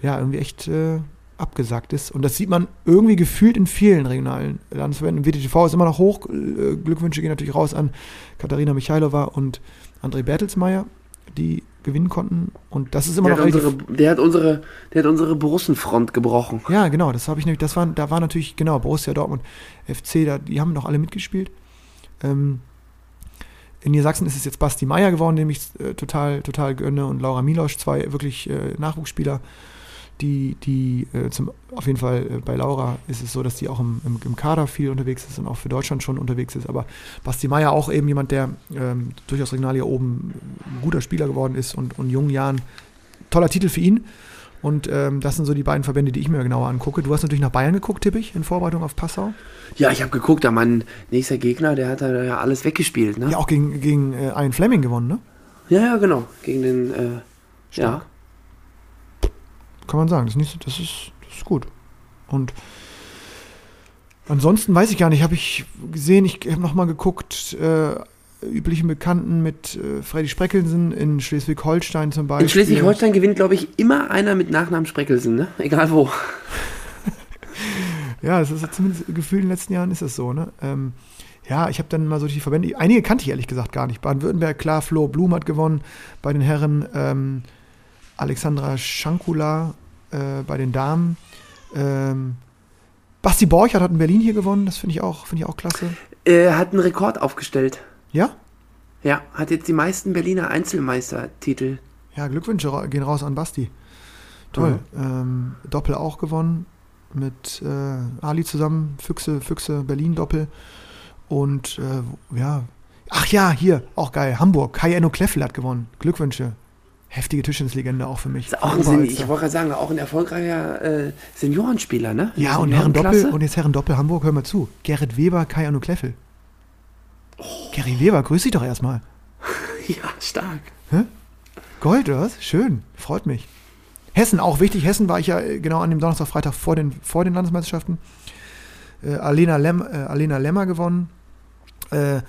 ja irgendwie echt äh, abgesagt ist. Und das sieht man irgendwie gefühlt in vielen regionalen Landesverbänden. WTTV ist immer noch hoch. Äh, Glückwünsche gehen natürlich raus an Katharina Michailova und André Bertelsmeier, die gewinnen konnten. Und das ist immer
der
noch
hat unsere, der hat unsere, der hat unsere Borussenfront gebrochen.
Ja, genau, das habe ich nämlich, das war, da war natürlich, genau, Borussia Dortmund, FC, da, die haben noch alle mitgespielt. Ähm, in Niedersachsen ist es jetzt Basti Meier geworden, dem ich äh, total, total gönne, und Laura Milosch, zwei wirklich äh, Nachwuchsspieler die, die äh, zum, auf jeden Fall äh, bei Laura ist es so, dass die auch im, im, im, Kader viel unterwegs ist und auch für Deutschland schon unterwegs ist. Aber Basti Meier auch eben jemand, der ähm, durchaus regional hier oben ein guter Spieler geworden ist und in jungen Jahren toller Titel für ihn. Und ähm, das sind so die beiden Verbände, die ich mir genauer angucke. Du hast natürlich nach Bayern geguckt, tippe ich, in Vorbereitung auf Passau.
Ja, ich habe geguckt, da mein nächster Gegner, der hat da ja alles weggespielt. Ne?
Ja, auch gegen, gegen äh, Ian Fleming gewonnen, ne?
Ja, ja, genau. Gegen den, äh, ja
kann man sagen. Das ist, nicht, das ist, das ist gut. Und ansonsten weiß ich gar nicht, habe ich gesehen, ich habe nochmal geguckt, äh, üblichen Bekannten mit äh, Freddy Spreckelsen in Schleswig-Holstein zum Beispiel. In
Schleswig-Holstein gewinnt, glaube ich, immer einer mit Nachnamen Spreckelsen, ne? Egal wo.
ja, das ist zumindest gefühlt in den letzten Jahren ist das so, ne? Ähm, ja, ich habe dann mal so die Verbände, einige kannte ich ehrlich gesagt gar nicht. Baden-Württemberg, klar, Flo Blum hat gewonnen bei den Herren. Ähm, Alexandra Schankula äh, bei den Damen. Ähm, Basti Borchert hat in Berlin hier gewonnen, das finde ich, auch, find ich auch klasse.
Er hat einen Rekord aufgestellt.
Ja?
Ja, hat jetzt die meisten Berliner Einzelmeistertitel.
Ja, Glückwünsche gehen raus an Basti. Toll. Mhm. Ähm, Doppel auch gewonnen mit äh, Ali zusammen, Füchse, Füchse, Berlin Doppel. Und äh, ja, ach ja, hier, auch geil, Hamburg. Kai Enno Kleffel hat gewonnen. Glückwünsche heftige Tischtennislegende auch für mich.
Ist auch ein, ich wollte gerade sagen, auch ein erfolgreicher äh, Seniorenspieler, ne?
Ja, und Herren Doppel, und jetzt Herren Doppel Hamburg, hör mal zu. Gerrit Weber, Kai Arno Kleffel. Oh. Gary Weber, grüß dich doch erstmal.
ja, stark.
Hä? Gold, oder was? Schön, freut mich. Hessen auch wichtig. Hessen war ich ja äh, genau an dem Donnerstag, Freitag vor den, vor den Landesmeisterschaften. Äh, Alena, Lem, äh, Alena Lemmer gewonnen. Äh,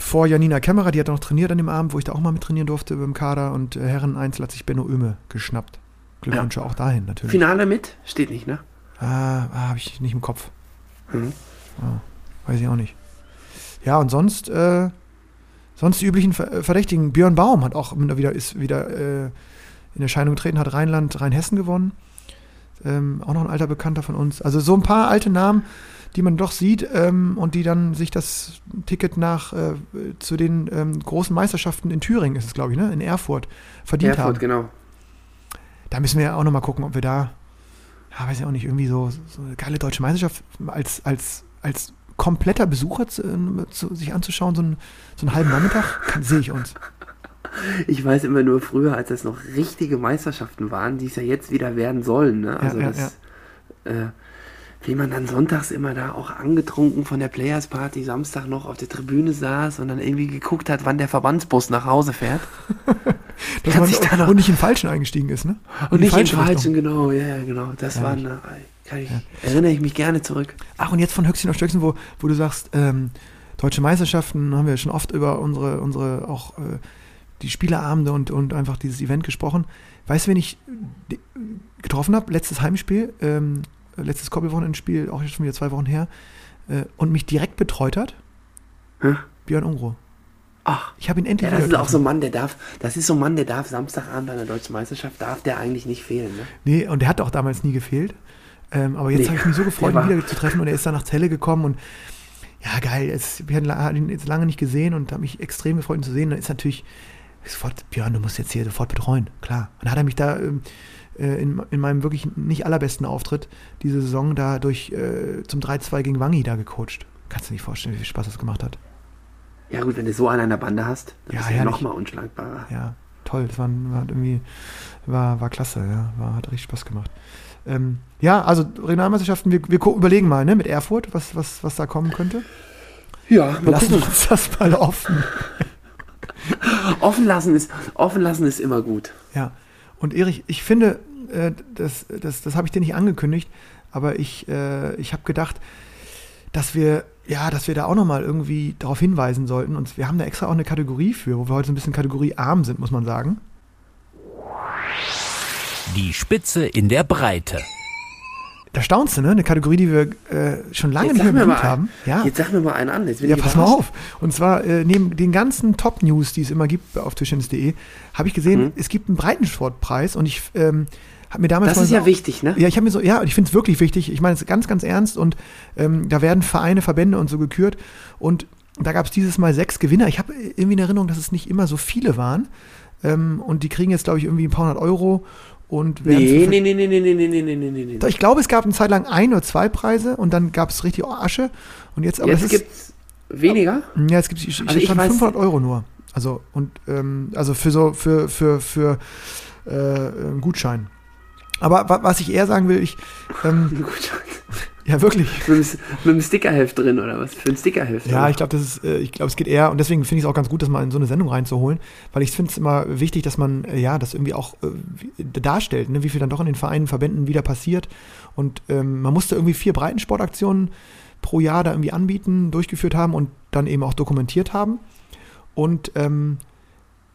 vor Janina Kämmerer, die hat noch trainiert an dem Abend, wo ich da auch mal mit trainieren durfte beim Kader und äh, Herren Einzel hat sich Benno Öme geschnappt. Glückwünsche auch dahin natürlich.
Finale mit? Steht nicht, ne?
Ah, ah habe ich nicht im Kopf.
Mhm.
Ah, weiß ich auch nicht. Ja, und sonst, äh, sonst die üblichen Ver- Verdächtigen. Björn Baum hat auch wieder, ist wieder äh, in Erscheinung getreten, hat Rheinland, Rheinhessen gewonnen. Ähm, auch noch ein alter Bekannter von uns. Also so ein paar alte Namen, die man doch sieht ähm, und die dann sich das Ticket nach äh, zu den ähm, großen Meisterschaften in Thüringen ist es, glaube ich, ne? In Erfurt verdient haben.
Erfurt, genau.
Da müssen wir ja auch nochmal gucken, ob wir da, ja, weiß ich auch nicht, irgendwie so, so eine geile deutsche Meisterschaft als, als, als kompletter Besucher zu, ähm, zu, sich anzuschauen, so einen, so einen halben Nachmittag, sehe ich uns.
Ich weiß immer nur früher, als es noch richtige Meisterschaften waren, die es ja jetzt wieder werden sollen. Ne? Also
ja,
das, Äh, wie man dann sonntags immer da auch angetrunken von der Players Party Samstag noch auf der Tribüne saß und dann irgendwie geguckt hat, wann der Verbandsbus nach Hause fährt.
Dass man
sich da noch-
und nicht in falschen eingestiegen ist, ne?
Und
die
nicht in
falsche
falschen, genau, ja, ja, genau. Das
Ja,
war eine, kann ich, erinnere ich mich gerne zurück.
Ach, und jetzt von Höchstchen auf Stöckchen, wo, wo du sagst, ähm, deutsche Meisterschaften, haben wir schon oft über unsere, unsere auch äh, die Spieleabende und, und einfach dieses Event gesprochen. Weißt du, wen ich äh, getroffen habe? Letztes Heimspiel, ähm, letztes Koppelwochenendspiel, auch jetzt schon wieder zwei Wochen her, äh, und mich direkt betreut hat?
Hä?
Björn Ungro.
Ach,
Ich habe ihn endlich
ja, das ist
wieder
auch so ein
getroffen.
Mann, der darf, das ist so ein Mann, der darf Samstagabend bei einer deutschen Meisterschaft, darf der eigentlich nicht fehlen. Ne?
Nee, und der hat auch damals nie gefehlt. Ähm, aber jetzt
Nee,
habe ich mich so gefreut,
der
ihn wieder zu treffen und er ist dann nach Celle gekommen und ja, geil. Jetzt, ich hatte ihn jetzt lange nicht gesehen und habe mich extrem gefreut, ihn zu sehen. Dann ist natürlich sofort, Björn, du musst jetzt hier sofort betreuen, klar. Und dann hat er mich da ähm, äh, in, in meinem wirklich nicht allerbesten Auftritt diese Saison da durch äh, zum 3-2 gegen Wangi da gecoacht. Kannst du dir nicht vorstellen, wie viel Spaß das gemacht hat.
Ja gut, wenn du so einen an der Bande hast, dann
Ja,
ist er
herrlich.
nochmal unschlagbarer.
Ja, toll. Das war, war irgendwie, war, war klasse, ja. War, hat richtig Spaß gemacht. Ähm, ja, also Regionalmeisterschaften, wir, wir überlegen mal, ne, mit Erfurt, was, was, was da kommen könnte.
Ja,
Wir
mal
lassen
gucken.
uns das mal offen.
Offen lassen, ist, offen lassen ist immer gut.
Ja. Und Erich, ich finde, äh, das, das, das habe ich dir nicht angekündigt, aber ich, äh, ich habe gedacht, dass wir, ja, dass wir da auch nochmal irgendwie darauf hinweisen sollten. Und wir haben da extra auch eine Kategorie für, wo wir heute so ein bisschen kategoriearm sind, muss man sagen.
Die Spitze in der Breite.
Da staunst du, ne? Eine Kategorie, die wir äh, schon lange nicht mehr Hut haben. Ja.
jetzt sag mir mal einen an. Jetzt
Ja, pass mal auf. Und zwar äh, neben den ganzen Top-News, die es immer gibt auf Tischtennis.de, habe ich gesehen,
Mhm.
es gibt einen Breitensportpreis und ich ähm, habe mir damals
Das ist
so-
ja wichtig, ne?
Ja, ich habe mir so, ja, und ich finde es wirklich wichtig. Ich meine es ganz, ganz ernst und ähm, da werden Vereine, Verbände und so gekürt und da gab es dieses Mal sechs Gewinner. Ich habe irgendwie in Erinnerung, dass es nicht immer so viele waren ähm, und die kriegen jetzt, glaube ich, irgendwie ein paar hundert Euro und
Nee, nee, nee, nee, nee, nee, nee, nee, nee, nee, nee.
Ich glaube, es gab eine Zeit lang ein oder zwei Preise und dann gab es richtig Asche und jetzt, aber
Jetzt
ist,
gibt's weniger?
ja, es gibt ich,
Also ich weiß-
500 Euro nur. Also und ähm, also für so für für für äh, einen Gutschein. Aber wa- was ich eher sagen will, ich ähm. ja wirklich.
mit, dem Stickerheft drin oder was? Für ein Stickerheft?
Ja,
oder?
ich glaube, das ist, äh, ich glaube, es geht eher und deswegen finde ich es auch ganz gut, das mal in so eine Sendung reinzuholen, weil ich finde es immer wichtig, dass man äh, ja das irgendwie auch äh, darstellt, ne, wie viel dann doch in den Vereinen, Verbänden wieder passiert und ähm, man musste irgendwie vier Breitensportaktionen pro Jahr da irgendwie anbieten, durchgeführt haben und dann eben auch dokumentiert haben und ähm,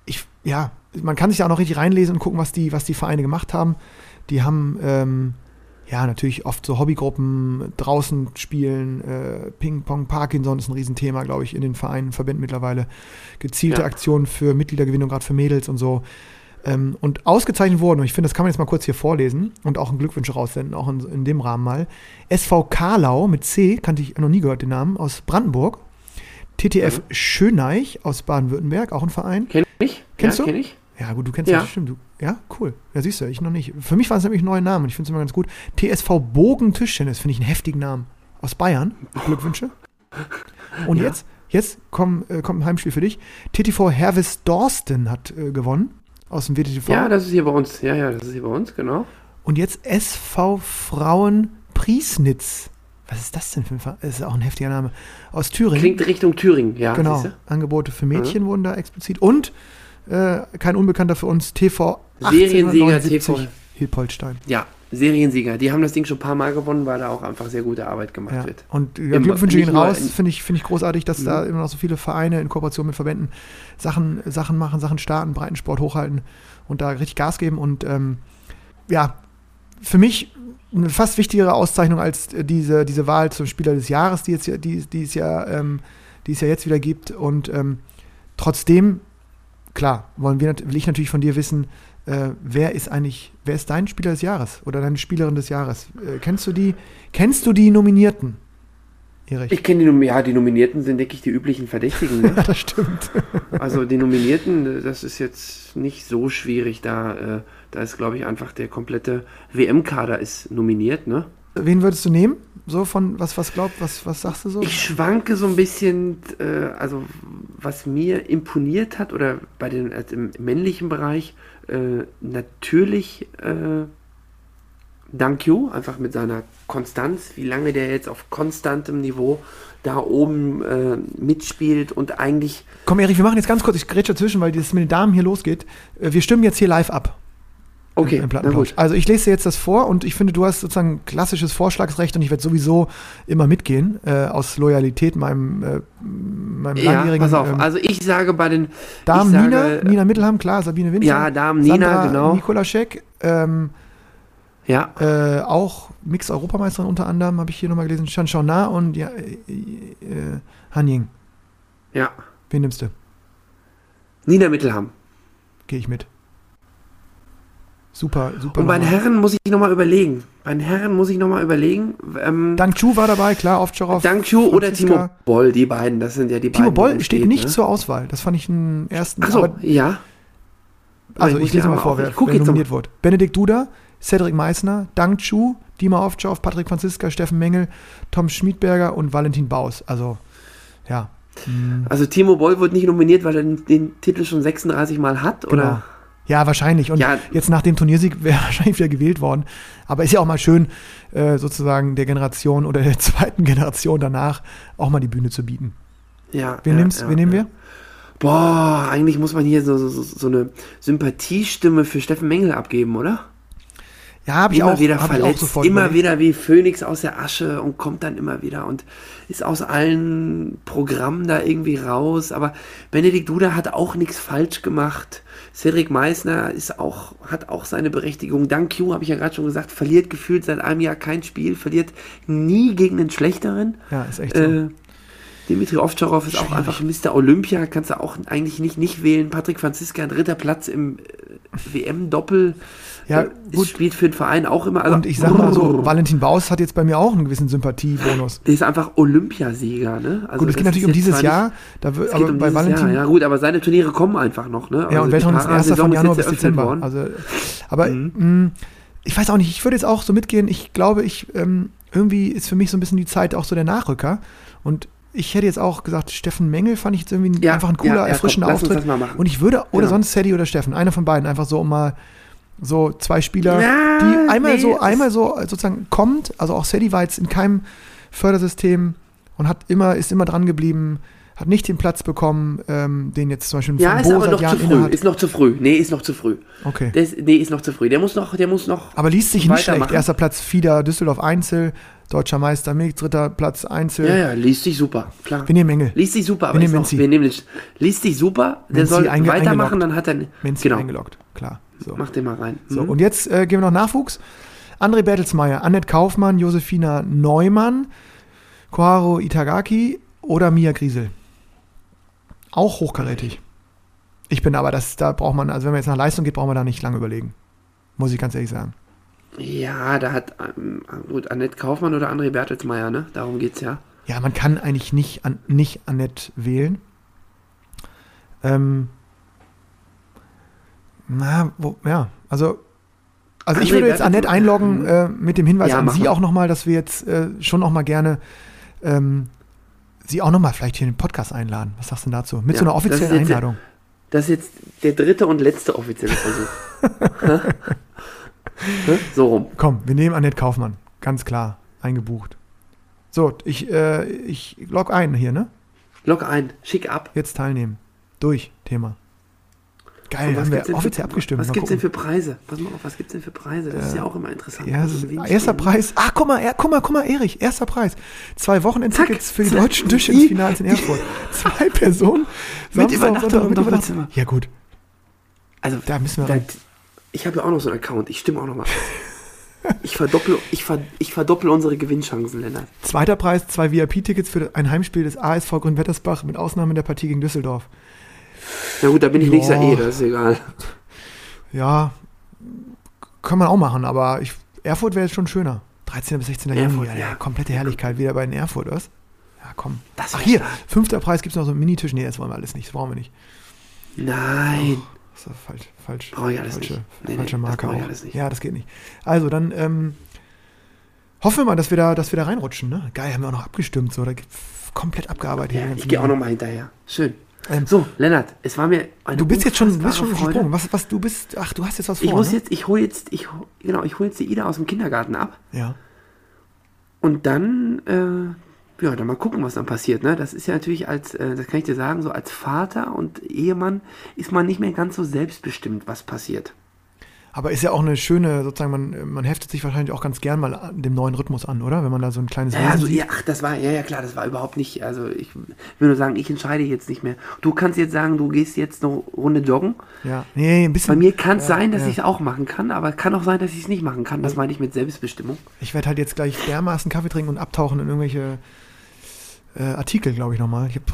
ich ja, man kann sich da auch noch richtig reinlesen und gucken, was die was die Vereine gemacht haben. Die haben ähm, ja, natürlich oft so Hobbygruppen draußen spielen, äh, Ping-Pong, Parkinson ist ein Riesenthema, glaube ich, in den Vereinen, Verbänden mittlerweile. Gezielte
Ja.
Aktionen für Mitgliedergewinnung, gerade für Mädels und so. Ähm, und ausgezeichnet wurden, und ich finde, das kann man jetzt mal kurz hier vorlesen und auch einen Glückwünsche raussenden, auch in, in dem Rahmen mal. SV Karlau mit C, kannte ich noch nie gehört, den Namen, aus Brandenburg. TTF Schöneich aus Baden-Württemberg, auch ein Verein.
Kenn ich?
Kennst
ja,
du?
Kenn ich?
Ja, gut, du kennst
Ja.
das bestimmt. Du, ja, cool. Ja, siehst du, ich noch nicht. Für mich waren es nämlich neue Namen und ich finde es immer ganz gut. TSV Bogen Tischtennis, finde ich einen heftigen Namen. Aus Bayern. Glückwünsche. Und
Ja.
jetzt, jetzt komm, äh, kommt ein Heimspiel für dich. TTV Hervis Dorsten hat äh, gewonnen. Aus dem WTTV.
Ja, das ist hier bei uns. Ja, ja, das ist hier bei uns, genau.
und jetzt SV Frauen Priesnitz. Was ist das denn für ein Verein? Das ist auch ein heftiger Name. Aus Thüringen.
Klingt Richtung Thüringen, ja.
Genau? Angebote für Mädchen wurden da explizit. Und äh, kein Unbekannter für uns, TV
Seriensieger
1879
TV.
Hilpoltstein.
Ja, Seriensieger. Die haben das Ding schon ein paar Mal gewonnen, weil da auch einfach sehr gute Arbeit gemacht
Ja.
wird.
Und ja. Glückwünsche gehen raus,
in-
finde ich, finde ich großartig, dass da
Mhm.
immer noch so viele Vereine in Kooperation mit Verbänden Sachen, Sachen machen, Sachen starten, Breitensport hochhalten und da richtig Gas geben. Und ähm, ja, für mich eine fast wichtigere Auszeichnung als äh, diese, diese Wahl zum Spieler des Jahres, die, jetzt, ja- die, die, es ja, ähm, die es ja jetzt wieder gibt. Und ähm, trotzdem, klar, wollen wir, will ich natürlich von dir wissen, äh, wer ist eigentlich, wer ist dein Spieler des Jahres oder deine Spielerin des Jahres? Äh, kennst du die, kennst du die Nominierten? Erich?
Ich kenne die, Nom- ja, die Nominierten sind, denke ich, die üblichen Verdächtigen. Ne?
Das stimmt.
Also die Nominierten, das ist jetzt nicht so schwierig. Da, äh, da ist, glaube ich, einfach der komplette WM-Kader ist nominiert. Ne?
Wen würdest du nehmen? So von, was, was glaubt, was, was sagst du so?
Ich schwanke so ein bisschen, äh, also was mir imponiert hat oder bei den also im männlichen Bereich äh, natürlich äh, Dankyo, einfach mit seiner Konstanz, wie lange der jetzt auf konstantem Niveau da oben äh, mitspielt und eigentlich
Komm, Erich, wir machen jetzt ganz kurz, ich grätsche dazwischen, weil das mit den Damen hier losgeht. Äh, Wir stimmen jetzt hier live ab.
Okay,
im Plattenplausch. Also ich lese dir jetzt das vor und ich finde, du hast sozusagen klassisches Vorschlagsrecht und ich werde sowieso immer mitgehen, äh, aus Loyalität meinem, äh, meinem
Ja,
langjährigen
pass auf.
ähm,
Also ich sage bei den
Damen
ich
Nina,
sage,
Nina Mittelham, klar, Sabine Winter.
Ja, Damen Nina,
Sandra
genau.
Nikolaschek, ähm,
Ja,
äh, auch Mix-Europameisterin unter anderem, habe ich hier nochmal gelesen, Shan Na und ja, äh, äh, Han Ying.
ja.
Wen nimmst du?
Nina Mittelham.
Gehe ich mit. Super, super.
Und bei den. Herren muss ich nochmal überlegen. Bei den Herren muss ich nochmal überlegen. Ähm,
Dank Chu war dabei, klar, Ovtcharov.
Dank Chu oder. Timo Boll, die beiden, das sind ja die
Timo
beiden.
Boll
die
steht
stehen,
nicht
ne?
zur Auswahl. Das fand ich einen ersten.
Achso, ja.
also
ich
ich lese mal vor, wer, nominiert wurde. Benedikt Duda, Cedric Meissner, Dang Chu, Dima Ovtcharov, Patrick Franziska, Steffen Mengel, Tom Schmiedberger und Valentin Baus. Also, ja. Hm,
Also Timo Boll wird nicht nominiert, weil er den, den Titel schon 36 Mal hat,
genau.
oder?
Ja, wahrscheinlich. Und
Ja.
jetzt nach dem Turniersieg wäre er wahrscheinlich wieder gewählt worden. Aber ist ja auch mal schön, äh, sozusagen der Generation oder der zweiten Generation danach auch mal die Bühne zu bieten.
Ja.
Wen,
ja,
nimmst,
ja,
wen nehmen wir?
Boah, eigentlich muss man hier so, so, so eine Sympathiestimme für Steffen Mengel abgeben, oder?
Ja, habe ich
immer
auch,
wieder
auch
verletzt,
sofort
immer
überlegt.
wieder wie Phönix aus der Asche und kommt dann immer wieder und ist aus allen Programmen da irgendwie raus. Aber Benedikt Duda hat auch nichts falsch gemacht. Cedric Meissner ist auch, hat auch seine Berechtigung. Dank Q, habe ich ja gerade schon gesagt, verliert gefühlt seit einem Jahr kein Spiel, verliert nie gegen den Schlechteren.
Ja, ist echt so.
Äh, Dimitri Ovtcharov ist auch einfach Mr. Olympia, kannst du auch eigentlich nicht, nicht wählen. Patrick Franziska, dritter Platz im äh, WM-Doppel.
Ja,
äh,
gut.
Spielt für den Verein auch immer. Also,
Und ich sag mal so, Valentin Baus hat jetzt bei mir auch einen gewissen Sympathiebonus.
Der ist einfach Olympiasieger, ne? Also
Gut, es geht natürlich um dieses Jahr, da wird, aber
um
bei Valentin,
Jahr, ja gut, aber seine Turniere kommen einfach noch, ne?
ja, und
die
Weltranglisten ist erster von Januar bis Dezember.
worden.
Also, aber
Mhm.
mh, ich weiß auch nicht, ich würde jetzt auch so mitgehen, ich glaube, ich, ähm, irgendwie ist für mich so ein bisschen die Zeit auch so der Nachrücker und ich hätte jetzt auch gesagt, Steffen Mengel fand ich jetzt irgendwie
Ja,
einfach ein cooler,
ja, ja,
erfrischender
komm,
Auftritt.
das mal machen.
Und ich würde, oder
Ja.
sonst Sadie oder Steffen, einer von beiden, einfach so um mal so zwei Spieler,
Ja,
die einmal
nee,
so, einmal so sozusagen kommt, also auch Sadie war jetzt in keinem Fördersystem und hat immer, ist immer dran geblieben, hat nicht den Platz bekommen, ähm, den jetzt zum Beispiel
Ja, ist
Bo
aber
seit
noch zu
Jahren
früh.
innehat.
Ist noch zu früh. Nee, ist noch zu früh.
Okay.
Der ist, nee, ist noch zu früh. Der muss noch, der muss noch.
Aber liest sich nicht schlecht. Erster Platz Fieder, Düsseldorf Einzel, deutscher Meister Mix, dritter Platz Einzel.
Ja, ja, liest sich super. Klar.
Wir nehmen Engel.
Liest sich super, aber
Wir
ist
nehmen Menzi.
wir nehmen liest sich super, der
Menzi
soll
einge-
weitermachen,
eingeloggt.
dann hat er.
Menzi
genau,
eingeloggt. Klar. So.
mach den mal rein.
So,
Mhm.
und jetzt äh, gehen wir noch Nachwuchs. André Bertelsmeier, Annette Kaufmann, Josefina Neumann, Koharu Itagaki oder Mia Griesel. Auch hochkarätig. Ich bin aber, das, da braucht man, also wenn man jetzt nach Leistung geht, braucht man da nicht lange überlegen. Muss ich ganz ehrlich sagen.
Ja, da hat ähm, gut Annette Kaufmann oder André Bertelsmeier, ne? Darum geht's ja.
Ja, man kann eigentlich nicht, an, nicht Annette wählen. Ähm, na, wo, ja, also, also ich würde jetzt Annette einloggen
Mhm.
äh, mit dem Hinweis
Ja,
an Sie
mal.
auch nochmal, dass wir jetzt äh, schon nochmal gerne ähm, Sie auch nochmal vielleicht hier in den Podcast einladen. Was sagst du denn dazu? Mit
Ja,
so einer
das
offiziellen
jetzt-
Einladung.
Das ist jetzt der dritte und letzte offizielle Versuch. Hä? so rum.
Komm, wir nehmen Annette Kaufmann. Ganz klar, eingebucht. So, ich, äh, ich log ein hier, ne?
Log ein, schick ab.
Jetzt teilnehmen. Durch, Thema. Geil, haben wir offiziell
für,
abgestimmt.
Was gibt es denn für Preise? Pass mal auf, was gibt es denn für Preise? Das ist ja auch immer interessant.
Ja,
Also
erster
ne?
Preis. Ah, guck mal, er, guck mal, guck mal, Erich, erster Preis. Zwei Wochenendtickets für die
zack.
deutschen
Die-
Tischtennisfinals in Erfurt. Zwei Personen.
Mit
Samstag,
Übernachtung
Sonntag, mit
Doppelzimmer.
Ja, gut.
Also,
Da müssen wir
da. Ich habe ja auch noch so einen Account. Ich stimme auch noch mal. Ich verdoppel, ich, ver, ich verdoppel unsere Gewinnchancen, Lennart.
Zweiter Preis, zwei VIP-Tickets für ein Heimspiel des ASV Grünwettersbach mit Ausnahme der Partie gegen Düsseldorf.
Na gut, da bin ich
Ja.
nächster eh, das ist egal.
Ja, kann man auch machen, aber ich, Erfurt wäre jetzt schon schöner. 13. bis 16. Juni,
Erfurt,
ja,
ja.
komplette Herrlichkeit wieder bei den Erfurt, was? Ja, komm.
Das
Ach hier,
stark.
fünfter Preis gibt es noch so einen Minitisch. Nee, das wollen wir alles nicht, das brauchen wir nicht.
Nein.
Das ist falsch, falsch.
Brauche ich alles
falsche,
nicht. Nee, nee,
falsche
das
Marke
ich
auch.
alles nicht.
Ja, das geht nicht. Also, dann ähm, hoffen wir mal, dass wir da, dass wir da reinrutschen. Ne? Geil, haben wir auch noch abgestimmt. So, da komplett abgearbeitet. hier
Ja, ich gehe auch
Dinge.
noch mal hinterher. Schön.
Ähm,
So, Lennart, es war mir eine
Du bist jetzt schon, bist schon gesprungen. Was, was, du bist, ach, du hast jetzt was vor,
Ich muss
ne?
jetzt, ich hole jetzt, ich, genau, ich hole jetzt die Ida aus dem Kindergarten ab
Ja.
und dann, äh, ja, dann mal gucken, was dann passiert. Ne? Das ist ja natürlich als, äh, das kann ich dir sagen, so als Vater und Ehemann ist man nicht mehr ganz so selbstbestimmt, was passiert.
Aber ist ja auch eine schöne, sozusagen, man, man heftet sich wahrscheinlich auch ganz gern mal dem neuen Rhythmus an, oder? Wenn man da so ein kleines
Ja,
Wesen
also,
sieht.
ja, ach, das war, ja, ja, klar, das war überhaupt nicht, also ich will nur sagen, ich entscheide jetzt nicht mehr. Du kannst jetzt sagen, du gehst jetzt eine Runde joggen.
Ja. Nee, ein bisschen.
Bei mir kann es
ja,
sein, dass
ja.
ich es auch machen kann, aber kann auch sein, dass ich es nicht machen kann. Das meine ich mit Selbstbestimmung.
Ich werde halt jetzt gleich dermaßen Kaffee trinken und abtauchen in irgendwelche äh, Artikel, glaube ich, nochmal. Ich habe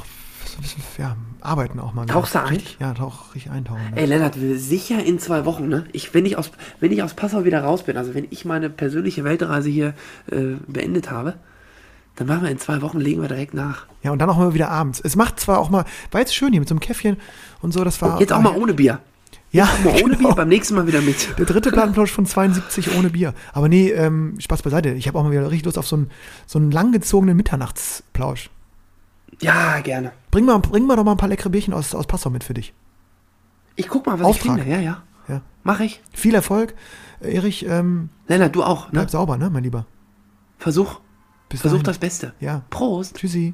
ja, arbeiten auch mal.
Tauchst du ein?
Ja, tauch richtig eintauchen.
Ey, Lennart, sicher in zwei Wochen, ne? Ich, wenn, ich aus, wenn ich aus Passau wieder raus bin, also wenn ich meine persönliche Weltreise hier äh, beendet habe, dann machen wir in zwei Wochen, legen wir direkt nach.
Ja, und dann auch mal wieder abends. Es macht zwar auch mal, war jetzt schön hier mit so einem Käffchen und so, das war.
Jetzt auch mal ohne Bier.
Ja,
mal ohne
genau.
Bier, beim nächsten Mal wieder mit.
Der dritte Plattenplausch von 72 ohne Bier. Aber nee, ähm, Spaß beiseite. Ich habe auch mal wieder richtig Lust auf so einen, so einen langgezogenen Mitternachtsplausch.
Ja, gerne.
Bring mal, bring mal doch mal ein paar leckere Bierchen aus, aus Passau mit für dich.
Ich guck mal, was
Auftrag.
ich finde. Ja, ja.
Ja.
Mach ich.
Viel Erfolg. Erich, ähm,
Lennart, du auch, ne?
bleib sauber, ne, mein Lieber.
Versuch,
Bis
versuch
dahin.
das Beste.
Ja.
Prost.
Tschüssi.